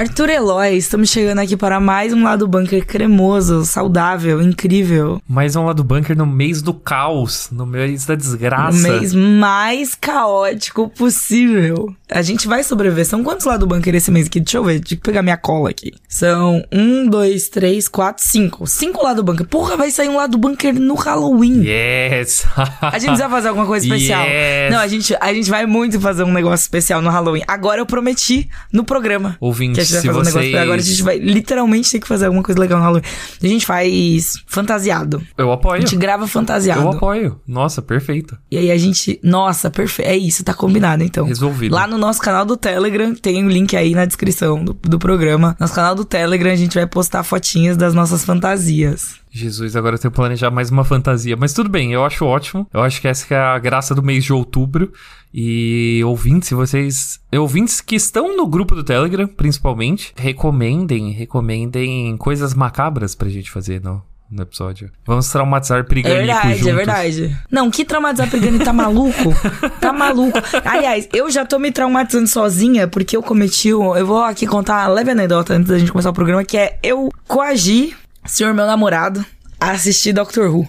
Arthur Eloy, estamos chegando aqui para mais um lado bunker cremoso, saudável, incrível. Mais um lado bunker no mês do caos, no mês da desgraça. No mês mais caótico possível. A gente vai sobreviver. São quantos lado bunker esse mês aqui? Deixa eu ver, deixa eu pegar minha cola aqui. São um, dois, três, quatro, cinco. Cinco lado bunker. Porra, vai sair um lado bunker no Halloween. Yes! a gente vai fazer alguma coisa especial. Yes. Não, a gente, a gente vai muito fazer um negócio especial no Halloween. Agora eu prometi no programa. Ouvintes, gente vai se fazer um negócio. vocês... Agora a gente vai literalmente ter que fazer alguma coisa legal no Halloween. A gente faz fantasiado. Eu A apoio. gente grava fantasiado. Eu apoio. Nossa, perfeito. E aí a gente. Nossa, perfeito. É isso, tá combinado então. Resolvido. Lá no nosso canal do Telegram, tem o link aí na descrição do, do programa. Nosso canal do Telegram, a gente vai postar fotinhas das nossas fantasias. Jesus, agora eu tenho que planejar mais uma fantasia. Mas tudo bem, eu acho ótimo. Eu acho que essa que é a graça do mês de outubro. E ouvintes, se vocês. Ouvintes que estão no grupo do Telegram, principalmente, recomendem, recomendem coisas macabras pra gente fazer no, no episódio. Vamos traumatizar É Priganico verdade, juntos. é verdade. Não, que traumatizar Prigani tá maluco? Tá maluco. Aliás, eu já tô me traumatizando sozinha porque eu cometi. um- Eu vou aqui contar uma leve anedota antes da gente começar o programa, que é eu coagi senhor meu namorado a assistir Doctor Who,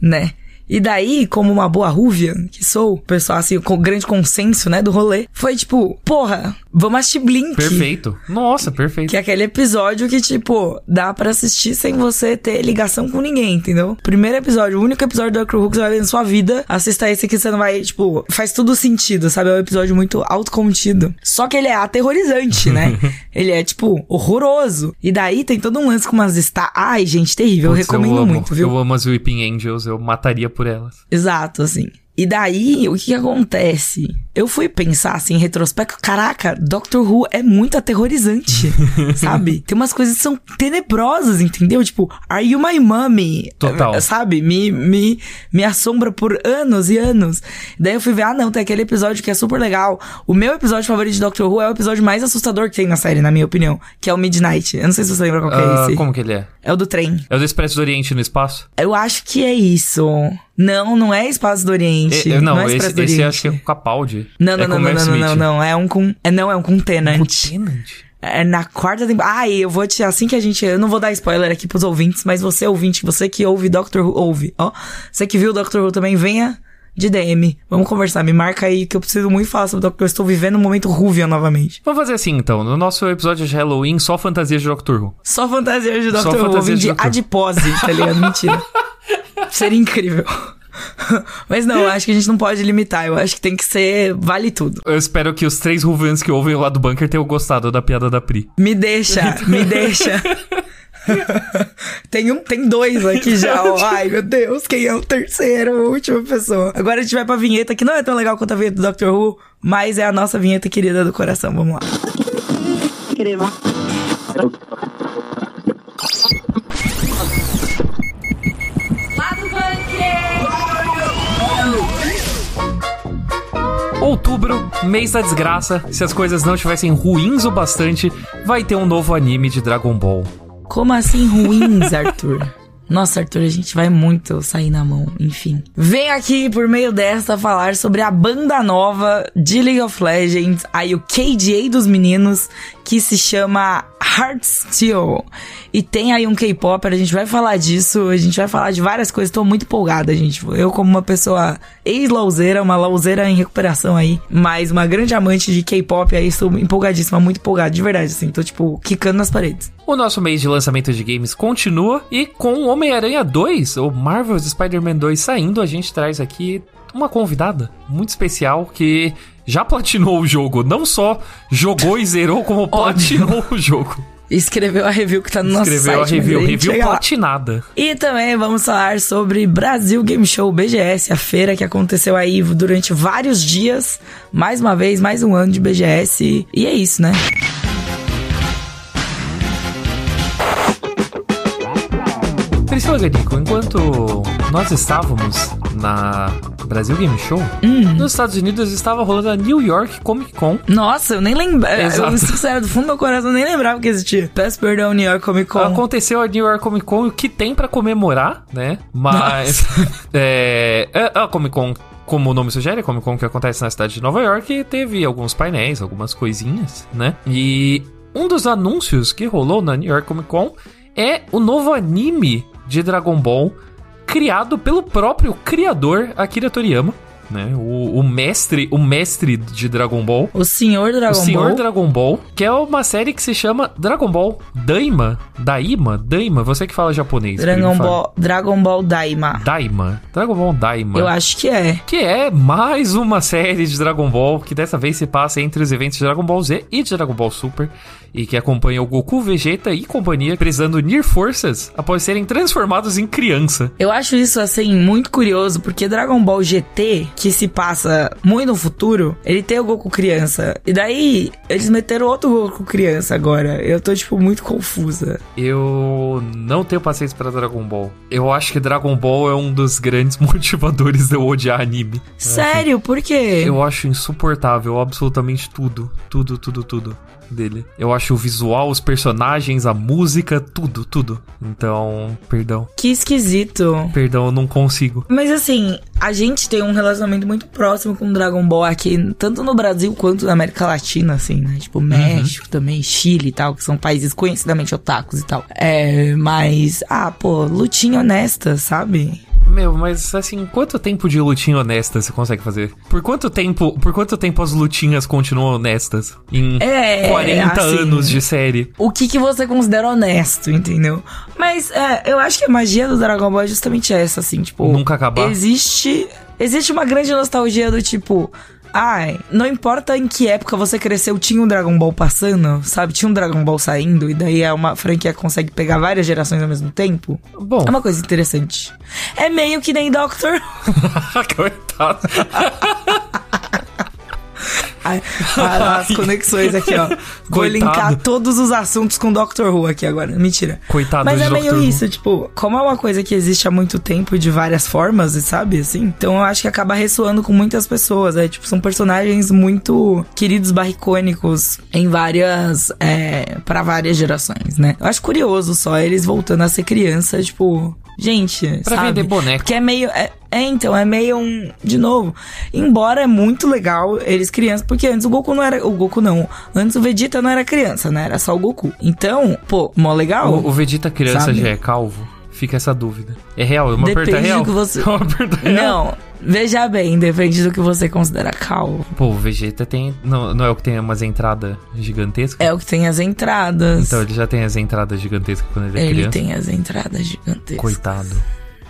né? E daí, como uma boa rúvia que sou, pessoal, assim, com grande consenso, né, do rolê, foi tipo, porra, vamos assistir Blink. Perfeito. Nossa, perfeito. Que é aquele episódio que, tipo, dá pra assistir sem você ter ligação com ninguém, entendeu? Primeiro episódio, o único episódio do Doctor Who que você vai ver na sua vida, assista esse que você não vai, tipo, faz tudo sentido, sabe? É um episódio muito autocontido. Só que ele é aterrorizante, né? ele é, tipo, horroroso. E daí tem todo um lance com umas está Ai, gente, terrível. Putz, eu recomendo amo, muito, viu? Eu amo as Weeping Angels, eu mataria por elas. Exato, assim. E daí, o que, que acontece? Eu fui pensar assim, em retrospecto, caraca, Doctor Who é muito aterrorizante, sabe? Tem umas coisas que são tenebrosas, entendeu? Tipo, Are You My Mommy? Total. Eh, Sabe? Me, me, me assombra por anos e anos. Daí eu fui ver, ah não, tem aquele episódio que é super legal. O meu episódio favorito de Doctor Who é o episódio mais assustador que tem na série, na minha opinião, que é o Midnight. Eu não sei se você lembra qual que é Ah, esse. como que ele é? É o do trem. É o do Expresso do Oriente no espaço? Eu acho que é isso. Não, não é Espaço do Oriente. É, é, não, é esse, do esse Oriente. acho que é com Capaldi. Não, não, é não, com não, não, não, não, É um com. É, não, é um com Tenant. Tenant? É na quarta temporada. Ai, eu vou te. Assim que a gente. Eu não vou dar spoiler aqui pros ouvintes, mas você, ouvinte, você que ouve Doctor Who, ouve, ó. Você que viu Doctor Who também, venha de DM. Vamos conversar. Me marca aí que eu preciso muito falar sobre Doctor Who. Eu estou vivendo um momento Rúvia novamente. Vamos fazer assim então. No nosso episódio de Halloween, só fantasia de Doctor Who. Só fantasia de Só Doctor Who. Vou fantasia de de Doctor Who. adipose, tá ligado? Mentira. Seria incrível. Mas não, eu acho que a gente não pode limitar. Eu acho que tem que ser vale tudo. Eu espero que os três Ruvians que ouvem lá do bunker tenham gostado da piada da Pri. Me deixa, me deixa. tem um, tem dois aqui já. ó. Ai, meu Deus, quem é o terceiro, a última pessoa? Agora a gente vai pra vinheta que não é tão legal quanto a vinheta do Doctor Who, mas é a nossa vinheta querida do coração. Vamos lá. Outubro, mês da desgraça. Se as coisas não estivessem ruins o bastante, vai ter um novo anime de Dragon Ball. Como assim ruins, Arthur? Nossa, Arthur, a gente vai muito sair na mão, enfim. Vem aqui, por meio desta, falar sobre a banda nova de League of Legends, aí o KDA dos meninos, que se chama Heartsteel. E tem aí um K-pop, a gente vai falar disso, a gente vai falar de várias coisas, tô muito empolgada, gente. Eu, como uma pessoa ex-lauzeira, uma lauzeira em recuperação aí, mas uma grande amante de K-pop aí, estou empolgadíssima, muito empolgada, de verdade, assim, tô tipo, quicando nas paredes. O nosso mês de lançamento de games continua e com o Homem-Aranha 2, ou Marvel's Spider-Man 2 saindo, a gente traz aqui uma convidada muito especial que já platinou o jogo. Não só jogou e zerou, como platinou o jogo. Escreveu a review que tá no nosso Escreveu a site. review, gente review lá. platinada. E também vamos falar sobre Brasil Game Show BGS, a feira que aconteceu aí durante vários dias. Mais uma vez, mais um ano de BGS. E é isso, né? Ganico, enquanto nós estávamos na Brasil Game Show, Hum. nos Estados Unidos estava rolando a New York Comic Con. Nossa, eu nem lembrava. Eu, sincero, do fundo do meu coração, eu nem lembrava que existia. Peço perdão, New York Comic Con. Aconteceu a New York Comic Con, o que tem pra comemorar, né? Mas é, é, a Comic Con, como o nome sugere, a Comic Con que acontece na cidade de Nova York, teve alguns painéis, algumas coisinhas, né? E um dos anúncios que rolou na New York Comic Con é o novo anime de Dragon Ball criado pelo próprio criador Akira Toriyama né? O, o, mestre, o mestre de Dragon Ball. O Senhor Dragon Ball. O Senhor Ball. Dragon Ball, que é uma série que se chama Dragon Ball Daima. Daima? Daima? Você que fala japonês. Dragon Ball, Dragon Ball Daima. Daima. Dragon Ball Daima. Eu acho que é. Que é mais uma série de Dragon Ball que dessa vez se passa entre os eventos de Dragon Ball Z e de Dragon Ball Super e que acompanha o Goku, Vegeta e companhia precisando unir forças após serem transformados em criança. Eu acho isso, assim, muito curioso, porque Dragon Ball GT, que se passa muito no futuro, ele tem o Goku criança. E daí, eles meteram outro Goku criança agora. Eu tô, tipo, muito confusa. Eu não tenho paciência para Dragon Ball. Eu acho que Dragon Ball é um dos grandes motivadores de eu odiar anime. Sério? Por quê? Eu acho insuportável absolutamente tudo. Tudo, tudo, tudo dele. Eu acho o visual, os personagens, a música, tudo, tudo. Então, perdão. Que esquisito. Perdão, eu não consigo. Mas assim, a gente tem um relacionamento muito próximo com Dragon Ball aqui, tanto no Brasil quanto na América Latina, assim, né? Tipo, México uhum. também, Chile e tal, que são países conhecidamente otakus e tal. É, mas, ah, pô, lutinha honesta, sabe? Meu, mas assim, quanto tempo de lutinha honesta você consegue fazer? Por quanto tempo, por quanto tempo as lutinhas continuam honestas? Em é, 40 assim, anos de série. O que, que você considera honesto, entendeu? Mas é, eu acho que a magia do Dragon Ball é justamente essa, assim, tipo. Nunca acabar. Existe. Existe uma grande nostalgia do tipo. Ai, não importa em que época você cresceu, tinha um Dragon Ball passando, sabe? Tinha um Dragon Ball saindo, e daí é uma franquia que consegue pegar várias gerações ao mesmo tempo. Bom. É uma coisa interessante. É meio que nem Doctor. Coitado. as conexões aqui, ó. Vou linkar todos os assuntos com Doctor Who aqui agora. Mentira. Coitado Mas é meio isso, tipo, como é uma coisa que existe há muito tempo e de várias formas, sabe? Assim, então eu acho que acaba ressoando com muitas pessoas. É, tipo, são personagens muito queridos, barricônicos em várias. É, para várias gerações, né? Eu acho curioso só eles voltando a ser criança, tipo. Gente, pra sabe? vender boneco. Que é meio. É, é, então, é meio um. De novo. Embora é muito legal eles crianças. Porque antes o Goku não era. O Goku não. Antes o Vegeta não era criança, né? Era só o Goku. Então, pô, mó legal. O, o Vegeta criança sabe? já é calvo? Fica essa dúvida. É real? É uma Depende pergunta real? Do que você... é uma pergunta real? Não. Veja bem, depende do que você considera calvo. Pô, o Vegeta tem. Não, não é o que tem umas entradas gigantescas? É o que tem as entradas. Então ele já tem as entradas gigantescas quando ele é ele criança. Ele tem as entradas gigantescas. Coitado.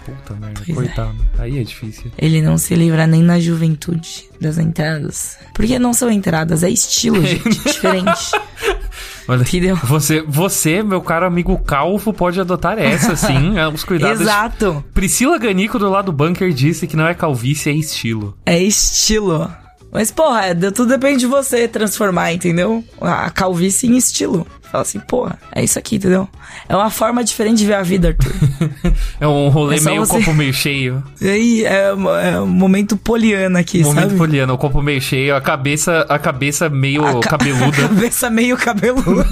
Puta merda, pois é. coitado. É. Aí é difícil. Ele não se livra nem na juventude das entradas. Porque não são entradas, é estilo, gente. diferente. Olha? Você, você, meu caro amigo calvo, pode adotar essa, sim. É, os cuidados. Exato. Priscila Ganico, do lado do bunker, disse que não é calvície, é estilo. É estilo. Mas, porra, é, tudo depende de você transformar, entendeu? A calvície em estilo. Fala assim, porra, é isso aqui, entendeu? É uma forma diferente de ver a vida, Arthur. é um rolê é meio você... copo meio cheio. E aí, é, é um momento poliana aqui, momento sabe? Momento poliana, o copo meio cheio, a cabeça, a cabeça meio a ca... cabeluda. A cabeça meio cabeluda.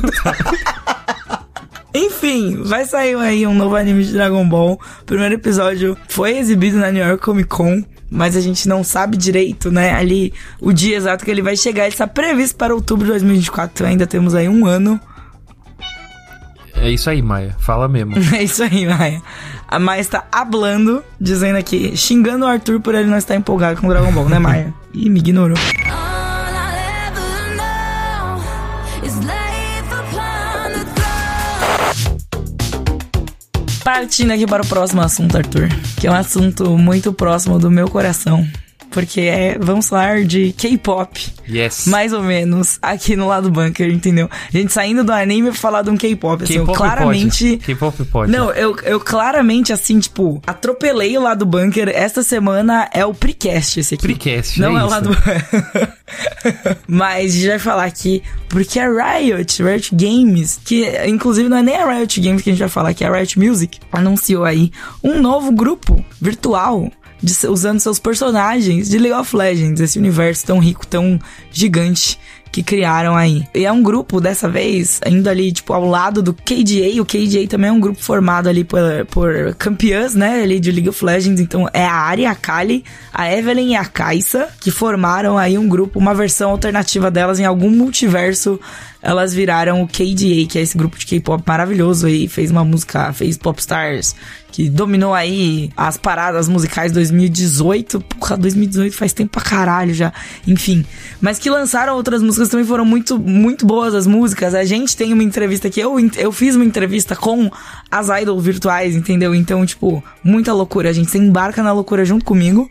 Enfim, vai sair aí um novo anime de Dragon Ball. O primeiro episódio foi exibido na New York Comic Con mas a gente não sabe direito, né? Ali o dia exato que ele vai chegar. Ele está previsto para outubro de 2024. Então ainda temos aí um ano é isso aí, Maia. Fala mesmo. é isso aí, Maia. A Maia está hablando, dizendo aqui, xingando o Arthur por ele não estar empolgado com o Dragon Ball, né, Maia? Ih, me ignorou. Partindo aqui para o próximo assunto, Arthur, que é um assunto muito próximo do meu coração porque é, vamos falar de K-pop. Yes. Mais ou menos, aqui no lado bunker, entendeu? A gente saindo do anime pra falar de um K-pop, assim, eu claramente... K-pop pode. Não, eu, eu claramente, assim, tipo, atropelei o lado bunker. Esta semana é o precast esse aqui. Precast, Não é, é o lado... Mas a gente vai falar aqui, porque a Riot, Riot Games, que inclusive não é nem a Riot Games que a gente vai falar, que é a Riot Music, anunciou aí um novo grupo virtual de, usando seus personagens de League of Legends, esse universo tão rico, tão gigante que criaram aí. E é um grupo, dessa vez, indo ali, tipo, ao lado do KDA. O KDA também é um grupo formado ali por, por campeãs, né, ali de League of Legends. Então, é a Ari, a Kali, a Evelyn e a Kaisa, que formaram aí um grupo, uma versão alternativa delas em algum multiverso elas viraram o KDA, que é esse grupo de K-pop maravilhoso aí, fez uma música, fez Popstars, que dominou aí as paradas musicais 2018. Porra, 2018 faz tempo pra caralho já. Enfim. Mas que lançaram outras músicas também foram muito, muito boas as músicas. A gente tem uma entrevista aqui. Eu, eu fiz uma entrevista com as idols virtuais, entendeu? Então, tipo, muita loucura. A gente se embarca na loucura junto comigo.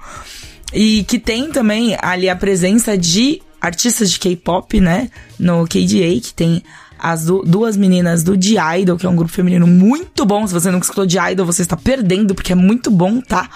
E que tem também ali a presença de artistas de K-pop, né? No KDA, que tem as du duas meninas do The Idol, que é um grupo feminino muito bom. Se você nunca escutou The Idol, você está perdendo, porque é muito bom, tá?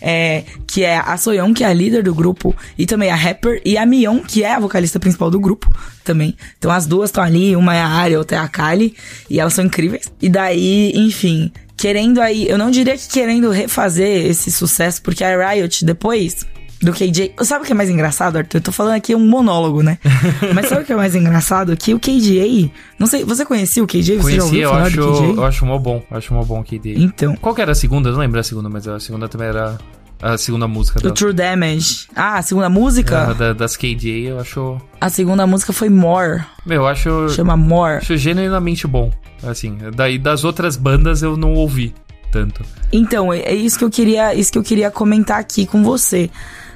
É, que é a Soyeon, que é a líder do grupo, e também a rapper, e a Mion, que é a vocalista principal do grupo também. Então as duas estão ali, uma é a Ari, outra é a Kali, e elas são incríveis. E daí, enfim, querendo aí, eu não diria que querendo refazer esse sucesso, porque a Riot depois do KJ. Sabe o que é mais engraçado, Arthur? Eu tô falando aqui um monólogo, né? Mas sabe o que é mais engraçado? Que o KJ. Não sei, você conhecia o KJ? Você Conheci, já ouviu eu falar acho, do KJ? eu acho mó bom. Acho mó bom que KDA. Então. Qual que era a segunda? Eu não lembro a segunda, mas a segunda também era a segunda música O dela. True Damage. Ah, a segunda música? Ah, da- das KDA, eu acho. A segunda música foi More. Meu, eu acho. Chama More. Acho genuinamente bom. Assim, daí das outras bandas eu não ouvi tanto. Então, é é isso que eu queria, isso que eu queria comentar aqui com você.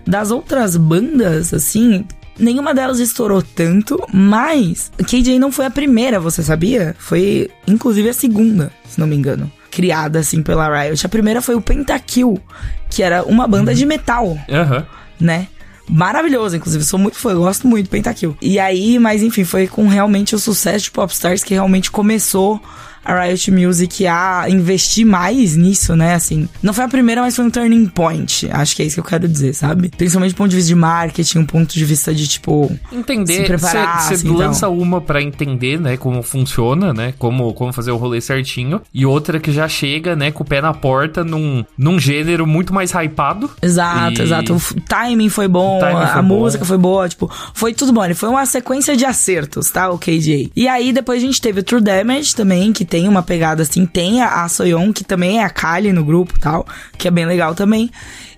Das outras bandas, assim, nenhuma delas estourou tanto, mas KJ não foi a primeira, você sabia? Foi inclusive a segunda, se não me engano, criada assim pela Riot. A primeira foi o Pentakill, que era uma banda de metal, Aham. né? Maravilhoso, inclusive, sou muito fã, eu gosto muito do Pentakill. E aí, mas enfim, foi com realmente o sucesso de Popstars que realmente começou a Riot Music a investir mais nisso, né? Assim, não foi a primeira, mas foi um turning point. Acho que é isso que eu quero dizer, sabe? Principalmente do ponto de vista de marketing, um ponto de vista de tipo. Entender, Se preparar, você assim, lança uma pra entender, né, como funciona, né, como, como fazer o rolê certinho, e outra que já chega, né, com o pé na porta num, num gênero muito mais hypado. Exato, E- exato. O timing foi bom, timing a foi música bom. foi boa, tipo, foi tudo bom. Ele foi uma sequência de acertos, tá? O KJ. E aí depois a gente teve o True Damage também, que tem uma pegada assim, tem a, a que também é a Kali no grupo tal, que é bem legal também.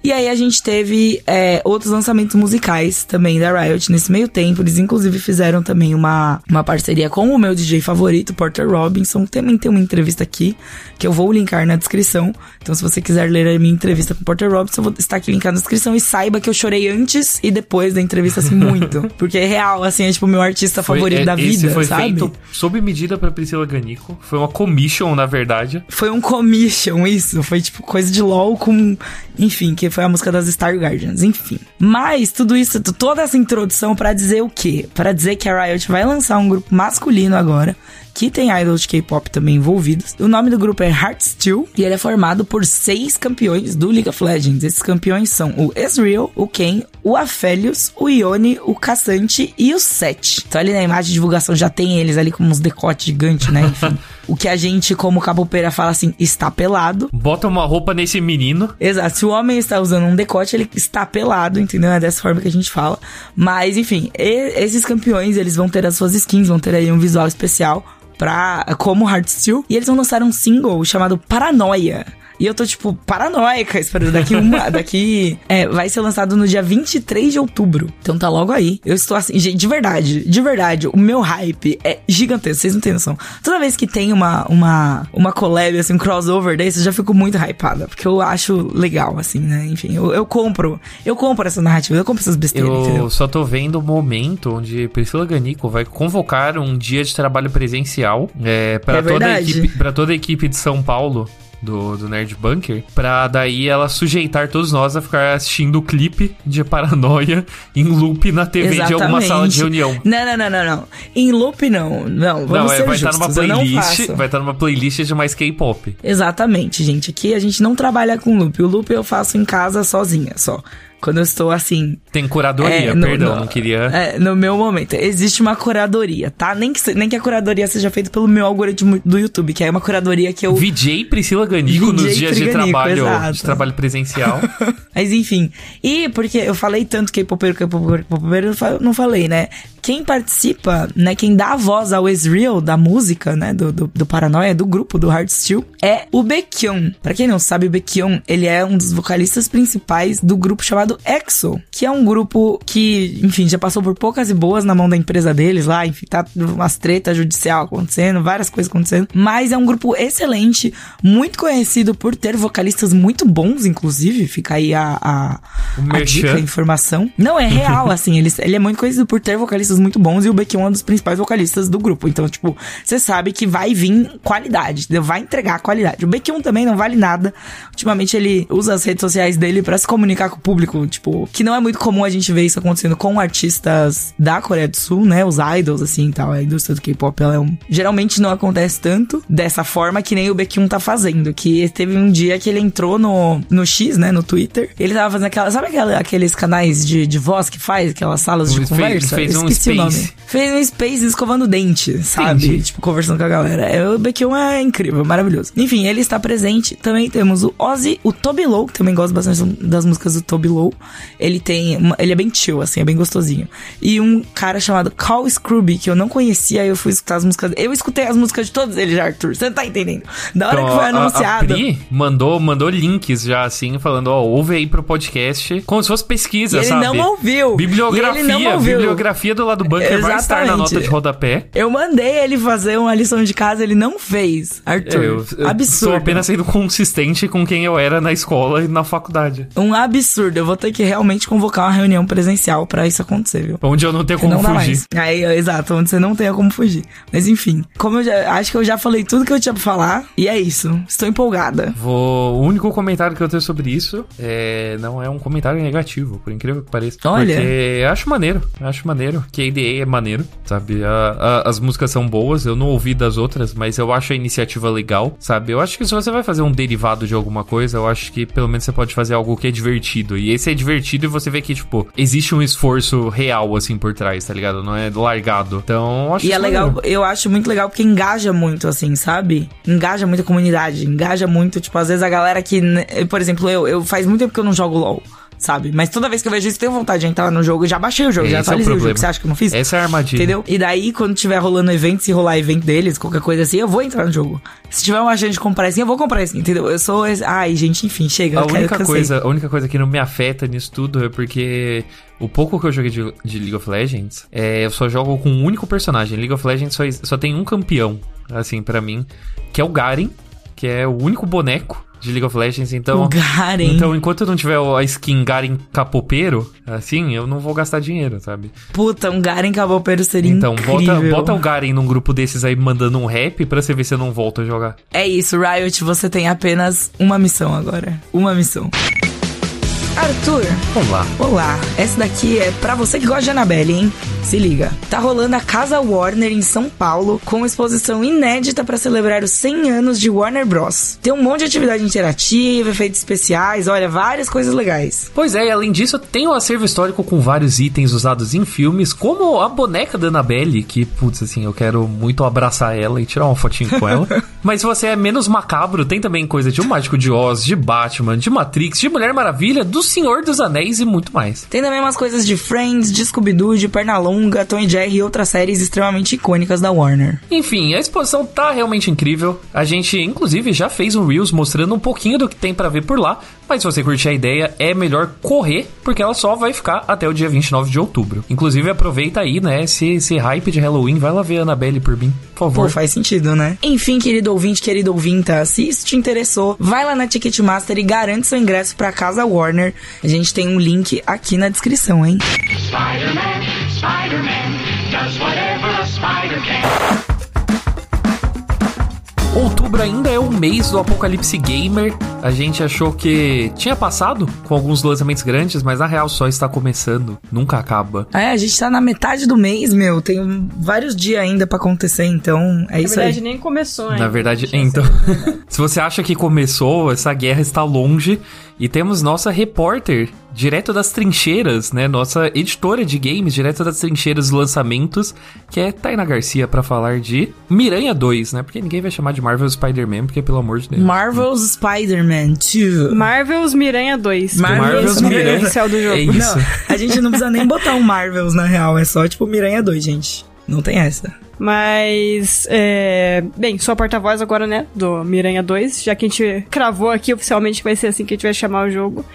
E aí a gente teve é, outros lançamentos musicais também da Riot nesse meio tempo. Eles inclusive fizeram também uma, uma parceria com o meu DJ favorito, Porter Robinson. Também tem uma entrevista aqui, que eu vou linkar na descrição. Então se você quiser ler a minha entrevista com o Porter Robinson, eu vou estar aqui linkado na descrição. E saiba que eu chorei antes e depois da entrevista, assim, muito. Porque é real, assim, é tipo o meu artista Foi- favorito é, da vida, foi sabe? feito sob medida pra Priscila Ganico. Foi uma commission, na verdade. Foi um commission, isso. Foi tipo coisa de LOL com. Enfim, que foi a música das Star Guardians, enfim. Mas tudo isso, toda essa introdução pra dizer o quê? Pra dizer que a Riot vai lançar um grupo masculino agora. Que tem idols de K-pop também envolvidos. O nome do grupo é Heartsteel e ele é formado por seis campeões do League of Legends. Esses campeões são o Ezreal, o Ken, o Aphelios, o Ione, o Cassante e o Seth. Então ali na imagem de divulgação já tem eles ali com uns decotes gigantes, né? Enfim. o que a gente, como capoeira, fala assim, está pelado. Bota uma roupa nesse menino. Exato. Se o homem está usando um decote, ele está pelado, entendeu? É dessa forma que a gente fala. Mas, enfim, esses campeões, eles vão ter as suas skins, vão ter aí um visual especial pra, como Heartsteel. E eles vão lançar um single chamado Paranoia. E eu tô, tipo, paranoica esperando daqui uma. daqui. É, vai ser lançado no dia 23 de outubro. Então tá logo aí. Eu estou assim, gente, de verdade, de verdade, o meu hype é gigantesco, vocês não têm noção. Toda vez que tem uma, uma, uma collab, assim, um crossover desse, eu já fico muito hypada. Porque eu acho legal, assim, né? Enfim, eu, eu compro. Eu compro essa narrativa, eu compro essas besteiras, Eu entendeu? só tô vendo o momento onde Priscila Ganico vai convocar um dia de trabalho presencial é, para É toda, a equipe, toda a equipe de São Paulo. Do, do Nerd Bunker, pra daí ela sujeitar todos nós a ficar assistindo o clipe de Paranoia em loop na TV de alguma sala de reunião. Não, não, não, não, não. Em loop, não. Não, vamos Não, é, ser vai estar justos. numa eu não playlist, vai estar numa playlist de mais K-pop. Exatamente, gente. Aqui a gente não trabalha com loop. O loop eu faço em casa sozinha, só. Quando eu estou assim. Tem curadoria, é, no- perdão, no- não queria. É, no meu momento. Existe uma curadoria, tá? Nem que, nem que a curadoria seja feita pelo meu algoritmo do YouTube, que é uma curadoria que eu. VJ Priscila Ganico nos VJ dias de trabalho, exato. de trabalho presencial. Mas enfim. E porque eu falei tanto K-Popeiro, K-Popeiro, K-Popeiro, não falei, né? Quem participa, né, quem dá a voz ao Ezreal da música, né, do, do, do Paranoia, do grupo do Heartsteel, é o Baekhyun. Pra quem não sabe, o Baekhyun, ele é um dos vocalistas principais do grupo chamado EXO, que é um grupo que, enfim, já passou por poucas e boas na mão da empresa deles lá, enfim, tá umas tretas judicial acontecendo, várias coisas acontecendo, mas é um grupo excelente, muito conhecido por ter vocalistas muito bons, inclusive, fica aí a, a, a dica, a informação. Não, é real, assim, ele, ele é muito conhecido por ter vocalistas muito bons e o Baekhyun é um dos principais vocalistas do grupo, então, tipo, você sabe que vai vir qualidade, vai entregar qualidade. O Baekhyun também não vale nada, ultimamente ele usa as redes sociais dele para se comunicar com o público, tipo, que não é muito comum a gente ver isso acontecendo com artistas da Coreia do Sul, né, os idols, assim, e tal, a indústria do K-pop, ela é um... Geralmente não acontece tanto dessa forma que nem o Baekhyun tá fazendo, que teve um dia que ele entrou no, no X, né, no Twitter, ele tava fazendo aquela, sabe aquela, aqueles canais de, de voz que faz, aquelas salas de conversa? Fez, fez um Esqueci space. o nome. Fez um space escovando dente, sabe? Entendi. Tipo, conversando com a galera. É, o Baekhyun é incrível, maravilhoso. Enfim, ele está presente. Também temos o Ozzy, o Toby Low, que também gosto bastante das músicas do Toby Low. Ele tem, uma, ele é bem chill, assim, é bem gostosinho. E um cara chamado Carl Scrooby, que eu não conhecia, eu fui escutar as músicas. Eu escutei as músicas de todos eles já, Arthur. Você não tá entendendo? Da hora então, que foi anunciado. A, a Pri mandou, mandou links já, assim, falando, ó, ouve aí pro podcast, como se fosse pesquisa, e ele sabe? Ele não ouviu. Bibliografia, não ouviu. bibliografia do lado do bunker Exatamente. vai estar na nota de rodapé. Eu mandei ele fazer uma lição de casa, ele não fez. Arthur, eu, eu absurdo. Tô apenas sendo consistente com quem eu era na escola e na faculdade. Um absurdo. Eu vou ter que realmente convocar uma reunião presencial para isso acontecer, viu? Onde eu não tenho como não fugir. Aí, exato, onde você não tenha como fugir. Mas enfim, como eu já, acho que eu já falei tudo que eu tinha pra falar, e é isso. Estou empolgada. Vou. O único comentário que eu tenho sobre isso é. Não é um comentário negativo, por incrível que pareça. Olha. Porque acho maneiro. Acho maneiro. Que a IDA é maneiro, sabe? A, a, as músicas são boas, eu não ouvi das outras, mas eu acho a iniciativa legal, sabe? Eu acho que se você vai fazer um derivado de alguma coisa, eu acho que pelo menos você pode fazer algo que é divertido. E esse é divertido e você vê que, tipo, existe um esforço real, assim, por trás, tá ligado? Não é largado. Então, eu acho E é legal, eu acho muito legal porque engaja muito, assim, sabe? Engaja muito a comunidade, engaja muito, tipo, às vezes a galera que, né, por exemplo, eu, eu faz muito tempo que eu não jogo LOL sabe? Mas toda vez que eu vejo isso, tenho vontade de entrar no jogo. Já baixei o jogo, Esse já atualizei é o, o, jogo. Você acha que eu não fiz? Essa é a armadilha. Entendeu? E daí, quando tiver rolando evento, se rolar evento deles, qualquer coisa assim, eu vou entrar no jogo. Se tiver uma chance de comprar assim, eu vou comprar assim, entendeu? Eu sou. Ai, gente, enfim, chega. A única, coisa, a única coisa que não me afeta nisso tudo é porque o pouco que eu joguei de, de, League of Legends, é, eu só jogo com um único personagem. League of Legends só, só tem um campeão, assim, para mim, que é o Garen, que é o único boneco de League of Legends, então... O Garen. Então, enquanto eu não tiver a skin Garen capopeiro, assim, eu não vou gastar dinheiro, sabe? Puta, um Garen capopeiro seria então, incrível. Então, bota, bota o Garen num grupo desses aí mandando um rap pra você ver se eu não volto a jogar. É isso, Riot, você tem apenas uma missão agora. Uma missão. Arthur. Olá. Olá. Essa daqui é para você que gosta de Annabelle, hein? Se liga. Tá rolando a Casa Warner em São Paulo com uma exposição inédita para celebrar os 100 anos de Warner Bros. Tem um monte de atividade interativa, efeitos especiais, olha, várias coisas legais. Pois é, e além disso, tem um acervo histórico com vários itens usados em filmes, como a boneca da Annabelle, que, putz, assim, eu quero muito abraçar ela e tirar uma fotinho com ela. Mas se você é menos macabro, tem também coisa de O Mágico de Oz, de Batman, de Matrix, de Mulher Maravilha, do Senhor dos Anéis e muito mais. Tem também umas coisas de Friends, de Scooby-Doo, de Pernalonga, Tom e Jerry e outras séries extremamente icônicas da Warner. Enfim, a exposição tá realmente incrível. A gente, inclusive, já fez um Reels mostrando um pouquinho do que tem para ver por lá, mas se você curtir a ideia, é melhor correr, porque ela só vai ficar até o dia 29 de outubro. Inclusive, aproveita aí, né, esse, esse hype de Halloween, vai lá ver a Annabelle por mim, por favor. Pô, faz sentido, né? Enfim, querido ouvinte, querido ouvinta, se isso te interessou, vai lá na Ticketmaster e garante seu ingresso pra Casa Warner. A gente tem um link aqui na descrição, hein? Spider-Man, Spider-Man, does whatever a spider can. Outubro ainda é o mês do Apocalipse Gamer. A gente achou que tinha passado com alguns lançamentos grandes, mas na real só está começando. Nunca acaba. É, a gente tá na metade do mês, meu. Tem vários dias ainda para acontecer, então é na isso verdade, aí. nem começou ainda. Na verdade, então. se você acha que começou, essa guerra está longe. E temos nossa repórter direto das trincheiras, né? Nossa editora de games, direto das trincheiras dos lançamentos, que é Taina Garcia para falar de Miranha 2, né? Porque ninguém vai chamar de Marvel's Spider-Man, porque pelo amor de Deus. Marvel's Spider-Man 2. Marvel's Miranha 2. Marvel's é nome Miranha. oficial do jogo. É isso. Não, a gente não precisa nem botar um Marvel's na real, é só tipo Miranha 2, gente. Não tem essa. Mas, é... Bem, sou a porta-voz agora, né, do Miranha 2, já que a gente cravou aqui oficialmente que vai ser assim que a gente vai chamar o jogo.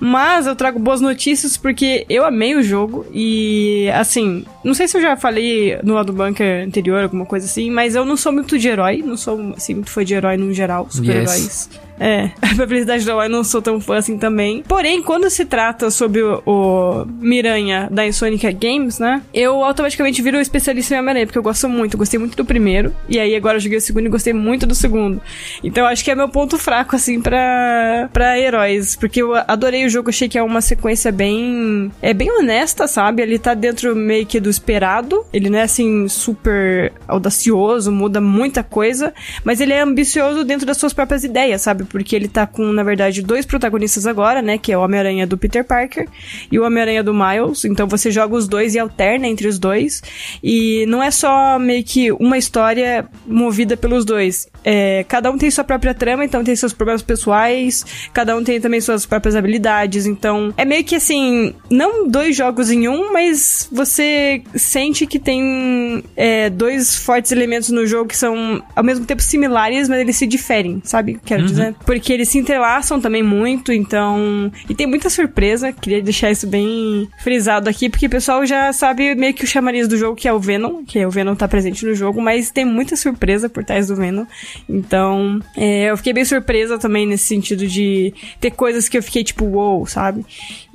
Mas eu trago boas notícias porque eu amei o jogo e, assim, não sei se eu já falei no lado do bunker anterior, alguma coisa assim, mas eu não sou muito de herói, não sou, assim, muito fã de herói no geral, super-heróis. É, a felicidade do herói não sou tão fã assim também. Porém, quando se trata sobre o, o Miranha da Insônica Games, né? Eu automaticamente viro especialista em Homem-Aranha, porque eu gosto muito, gostei muito do primeiro. E aí agora eu joguei o segundo e gostei muito do segundo. Então acho que é meu ponto fraco, assim, pra, pra heróis. Porque eu adorei o jogo, achei que é uma sequência bem. É bem honesta, sabe? Ele tá dentro meio que do esperado. Ele não é assim, super audacioso, muda muita coisa. Mas ele é ambicioso dentro das suas próprias ideias, sabe? Porque ele tá com, na verdade, dois protagonistas agora, né? Que é o Homem-Aranha do Peter Parker e o Homem-Aranha do Miles. Então você joga os dois e alterna entre os dois. E não é só meio que uma história movida pelos dois. É, cada um tem sua própria trama, então tem seus problemas pessoais, cada um tem também suas próprias habilidades. Então é meio que assim, não dois jogos em um, mas você sente que tem é, dois fortes elementos no jogo que são ao mesmo tempo similares, mas eles se diferem, sabe? Quero dizer. Porque eles se entrelaçam também muito, então. E tem muita surpresa, queria deixar isso bem frisado aqui, porque o pessoal já sabe meio que o chamariz do jogo, que é o Venom, que o Venom tá presente no jogo, mas tem muita surpresa por trás do Venom. Então, é, eu fiquei bem surpresa também nesse sentido de ter coisas que eu fiquei tipo, wow, sabe?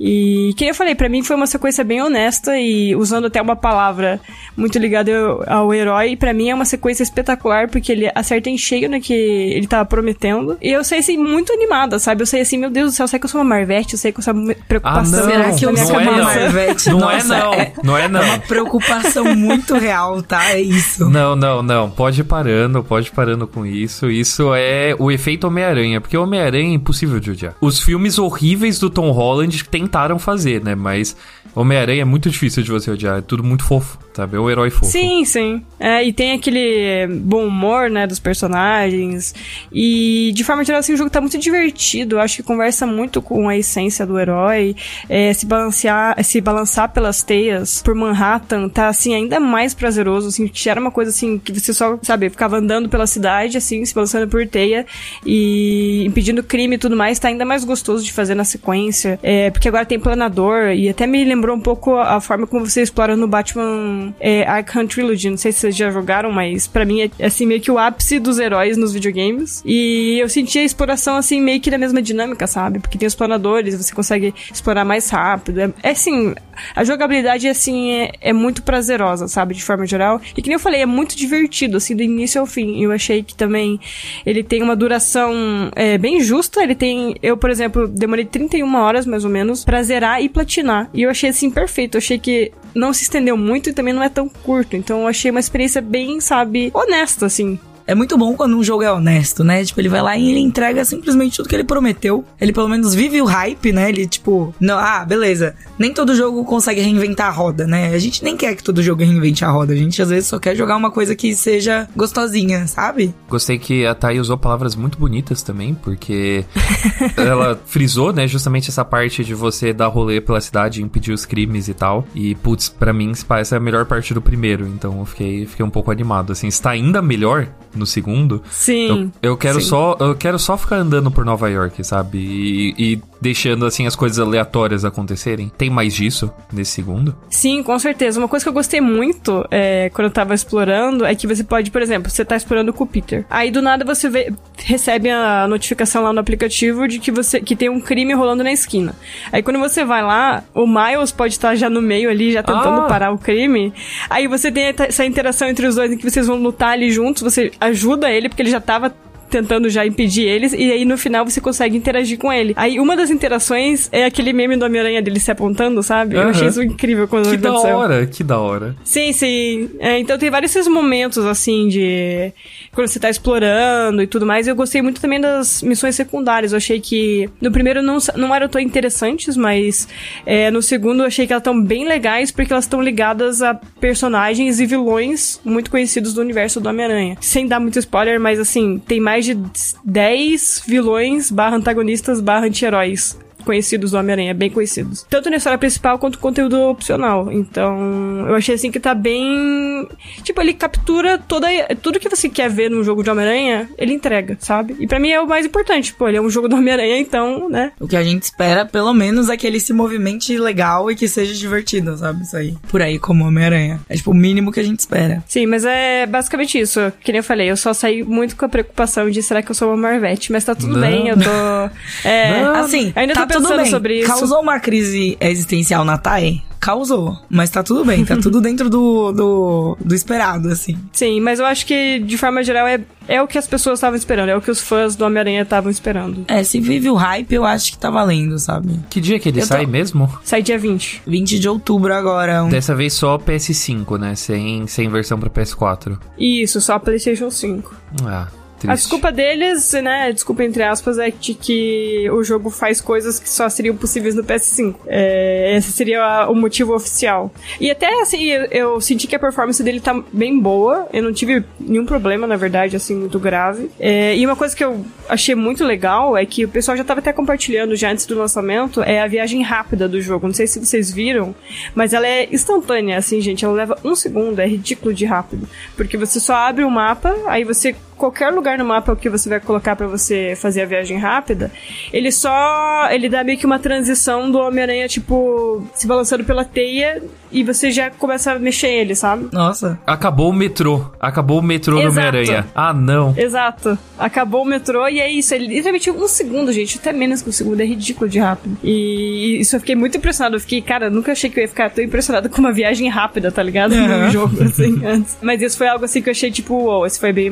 E que eu falei, para mim foi uma sequência bem honesta e usando até uma palavra muito ligada ao herói, para mim é uma sequência espetacular porque ele acerta em cheio no que ele tava prometendo. E eu sei assim, muito animada, sabe? Eu sei assim, meu Deus do céu, sei que eu sou uma Marvete, eu sei que eu sou uma preocupação. Ah, não, Será que eu não sou é uma não. Marvete? Não Nossa, é não, é- não é não. É uma preocupação muito real, tá? É isso. Não, não, não. Pode ir parando, pode ir parando com isso. Isso é o efeito Homem-Aranha, porque Homem-Aranha é impossível de odiar. Os filmes horríveis do Tom Holland tentaram fazer, né? Mas Homem-Aranha é muito difícil de você odiar. É tudo muito fofo, sabe? É o herói fofo. Sim, sim. É, e tem aquele bom humor, né, dos personagens. E, de forma geral, assim, o jogo tá muito divertido. Eu acho que conversa muito com a essência do herói. É, se balancear, se balançar pelas teias por Manhattan tá, assim, ainda mais prazeroso, assim, era uma coisa, assim, que você só, sabe, ficava andando pela cidade, assim, se balançando por teia e impedindo crime e tudo mais, tá ainda mais gostoso de fazer na sequência. É, porque agora tem planador e até me lembrou um pouco a forma como você explora no Batman é, Arkham Trilogy. Não sei se vocês já jogaram, mas pra mim é assim meio que o ápice dos heróis nos videogames. E eu senti a exploração assim meio que na mesma dinâmica, sabe? Porque tem os planadores, você consegue explorar mais rápido. É, é assim, a jogabilidade assim é, é muito prazerosa, sabe? De forma geral. E que nem eu falei, é muito divertido, assim, do início ao fim. Eu achei que também ele tem uma duração é, bem justa. Ele tem, eu, por exemplo, demorei 31 horas mais ou menos pra zerar e platinar. E eu achei assim perfeito. Eu achei que não se estendeu muito e também não é tão curto. Então eu achei uma experiência bem, sabe, honesta, assim. É muito bom quando um jogo é honesto, né? Tipo, ele vai lá e ele entrega simplesmente tudo que ele prometeu. Ele pelo menos vive o hype, né? Ele, tipo, não, ah, beleza. Nem todo jogo consegue reinventar a roda, né? A gente nem quer que todo jogo reinvente a roda. A gente às vezes só quer jogar uma coisa que seja gostosinha, sabe? Gostei que a Thay usou palavras muito bonitas também, porque ela frisou, né, justamente essa parte de você dar rolê pela cidade, impedir os crimes e tal. E, putz, pra mim, se parece a melhor parte do primeiro, então eu fiquei, fiquei um pouco animado. Assim, está ainda melhor no segundo. Sim. Eu, eu quero sim. só eu quero só ficar andando por Nova York, sabe? E, e deixando assim as coisas aleatórias acontecerem. Tem mais disso nesse segundo? Sim, com certeza. Uma coisa que eu gostei muito é, quando eu tava explorando é que você pode, por exemplo, você tá explorando com o Peter. Aí do nada você vê, recebe a notificação lá no aplicativo de que você que tem um crime rolando na esquina. Aí quando você vai lá, o Miles pode estar já no meio ali, já tentando Ah. parar o crime. Aí você tem essa interação entre os dois em que vocês vão lutar ali juntos, você ajuda ele porque ele já tava tentando já impedir eles, e aí no final você consegue interagir com ele. Aí uma das interações é aquele meme do Homem-Aranha dele se apontando, sabe? Eu Aham. achei isso incrível quando Que da aconteceu. hora, que da hora. Sim, sim. É, então tem vários esses momentos, assim, de. Quando você tá explorando e tudo mais. Eu gostei muito também das missões secundárias. Eu achei que. No primeiro não, não eram tão interessantes, mas é, no segundo eu achei que elas estão bem legais porque elas estão ligadas a personagens e vilões muito conhecidos do universo do Homem-Aranha. Sem dar muito spoiler, mas assim, tem mais de 10 vilões barra antagonistas barra anti-heróis conhecidos do Homem-Aranha, bem conhecidos. Tanto na história principal quanto conteúdo opcional. Então, eu achei assim que tá bem. Tipo, ele captura toda. Tudo que você quer ver num jogo de Homem-Aranha, ele entrega, sabe? E pra mim é o mais importante. Pô, ele é um jogo do Homem-Aranha, então, né? O que a gente espera, pelo menos, é que ele se movimente legal e que seja divertido, sabe? Isso aí. Por aí, como Homem-Aranha. É tipo o mínimo que a gente espera. Sim, mas é basicamente isso. Que nem eu falei, eu só saí muito com a preocupação de será que eu sou uma Marvete? Mas tá tudo Não. bem, eu tô. É. Não. Assim, ainda tá tô pensando bem. sobre isso. Causou uma crise existencial na Thay? Causou. Mas tá tudo bem, tá tudo dentro do, do, do esperado, assim. Sim, mas eu acho que, de forma geral, é, é o que as pessoas estavam esperando, é o que os fãs do Homem-Aranha estavam esperando. É, se vive o hype, eu acho que tá valendo, sabe? Que dia que ele Eu sai tô- mesmo? Sai dia 20. 20 de outubro agora. Um... Dessa vez só PS5, né? Sem, sem versão pra PS4. Isso, só PlayStation 5. Ah, A triste. desculpa deles, né? Desculpa entre aspas, é de que o jogo faz coisas que só seriam possíveis no PS5. É, esse seria a- o motivo oficial. E até assim, eu, eu senti que a performance dele tá bem boa. Eu não tive nenhum problema, na verdade, assim, muito grave. É, e uma coisa que eu achei muito legal é que o pessoal já tava até compartilhando já antes do lançamento é a viagem rápida do jogo. Não sei se vocês viram, mas ela é instantânea, assim, gente. Ela leva um segundo, é ridículo de rápido. Porque você só abre o mapa, aí você qualquer lugar no mapa que você vai colocar pra você fazer a viagem rápida, ele só ele dá meio que uma transição do Homem-Aranha tipo se balançando pela teia e você já começa a mexer ele, sabe? Nossa. Acabou o metrô. Acabou o metrô do. Homem-Aranha. Ah, não. Exato. Acabou o metrô e é isso. Ele literalmente um segundo, gente. Até menos que um segundo. É ridículo de rápido. E isso eu fiquei muito impressionado. Eu fiquei, cara, nunca achei que eu ia ficar tão impressionado com uma viagem rápida, tá ligado? Aham. No jogo, assim, antes. Mas isso foi algo assim que eu achei, tipo, uou, esse foi bem.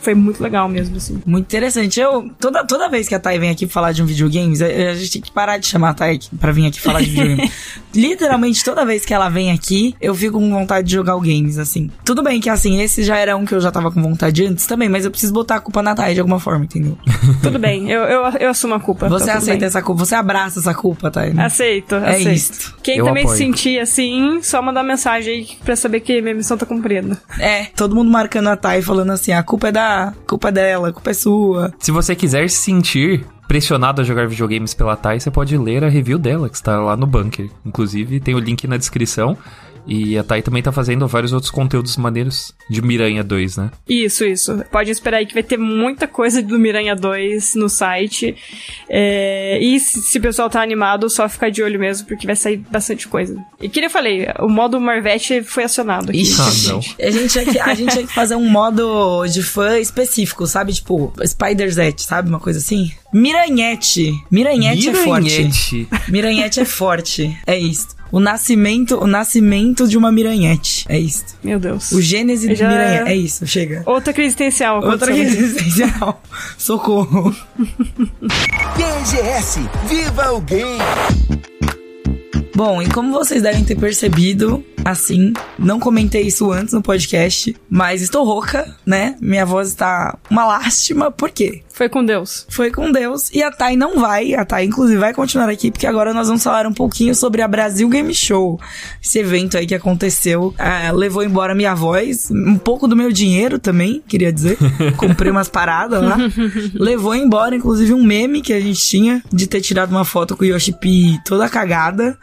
Foi muito legal mesmo, assim. Muito interessante. Eu, toda, toda vez que a Thay vem aqui falar de um videogames, a, a gente tem que parar de chamar a Thay pra vir aqui falar de videogame. Literalmente, toda vez que ela vem aqui, eu fico com vontade de jogar o games, assim. Tudo bem que, assim, esse já era um que eu já tava com vontade antes também, mas eu preciso botar a culpa na Thay de alguma forma, entendeu? Tudo bem, eu, eu, eu assumo a culpa. Você tá aceita bem. essa culpa, você abraça essa culpa, Thay. né? Aceito, É aceito. isto. Quem Eu também apoio. se sentir assim, só mandar mensagem aí pra saber que minha missão tá cumprida. É, todo mundo marcando a Thay, falando assim, a culpa é da... a culpa é dela, a culpa é sua. Se você quiser se sentir pressionado a jogar videogames pela Thay, você pode ler a review dela, que está lá no bunker. Inclusive, tem o link na descrição. E a Thay também tá fazendo vários outros conteúdos maneiros de Miranha 2, né? Isso, isso. Pode esperar aí que vai ter muita coisa do Miranha 2 no site. É, e se, se o pessoal tá animado, só ficar de olho mesmo, porque vai sair bastante coisa. E que nem eu falei, o modo Marvete foi acionado aqui. Ixi, Ah, não. A gente, tinha que, a gente tinha que fazer um modo de fã específico, sabe? Tipo, Spider-Zet, sabe? Uma coisa assim. Miranhete. Miranhete, é forte. Miranhete. Miranhete é forte. É isso. O nascimento, o nascimento de uma miranhete. É isso. Meu Deus. O gênese de Já- miranhete. É isso, chega. Outra crise existencial. Outra aconteceu. existencial. Socorro. BGS, viva o game! Bom, e como vocês devem ter percebido, assim, não comentei isso antes no podcast, mas estou rouca, né? Minha voz está uma lástima, por quê? Foi com Deus. Foi com Deus e a Thay não vai, a Thay inclusive vai continuar aqui, porque agora nós vamos falar um pouquinho sobre a Brasil Game Show. Esse evento aí que aconteceu, ah, levou embora minha voz, um pouco do meu dinheiro também, queria dizer. Comprei umas paradas lá. levou embora, inclusive, um meme que a gente tinha de ter tirado uma foto com o Yoshi P toda cagada.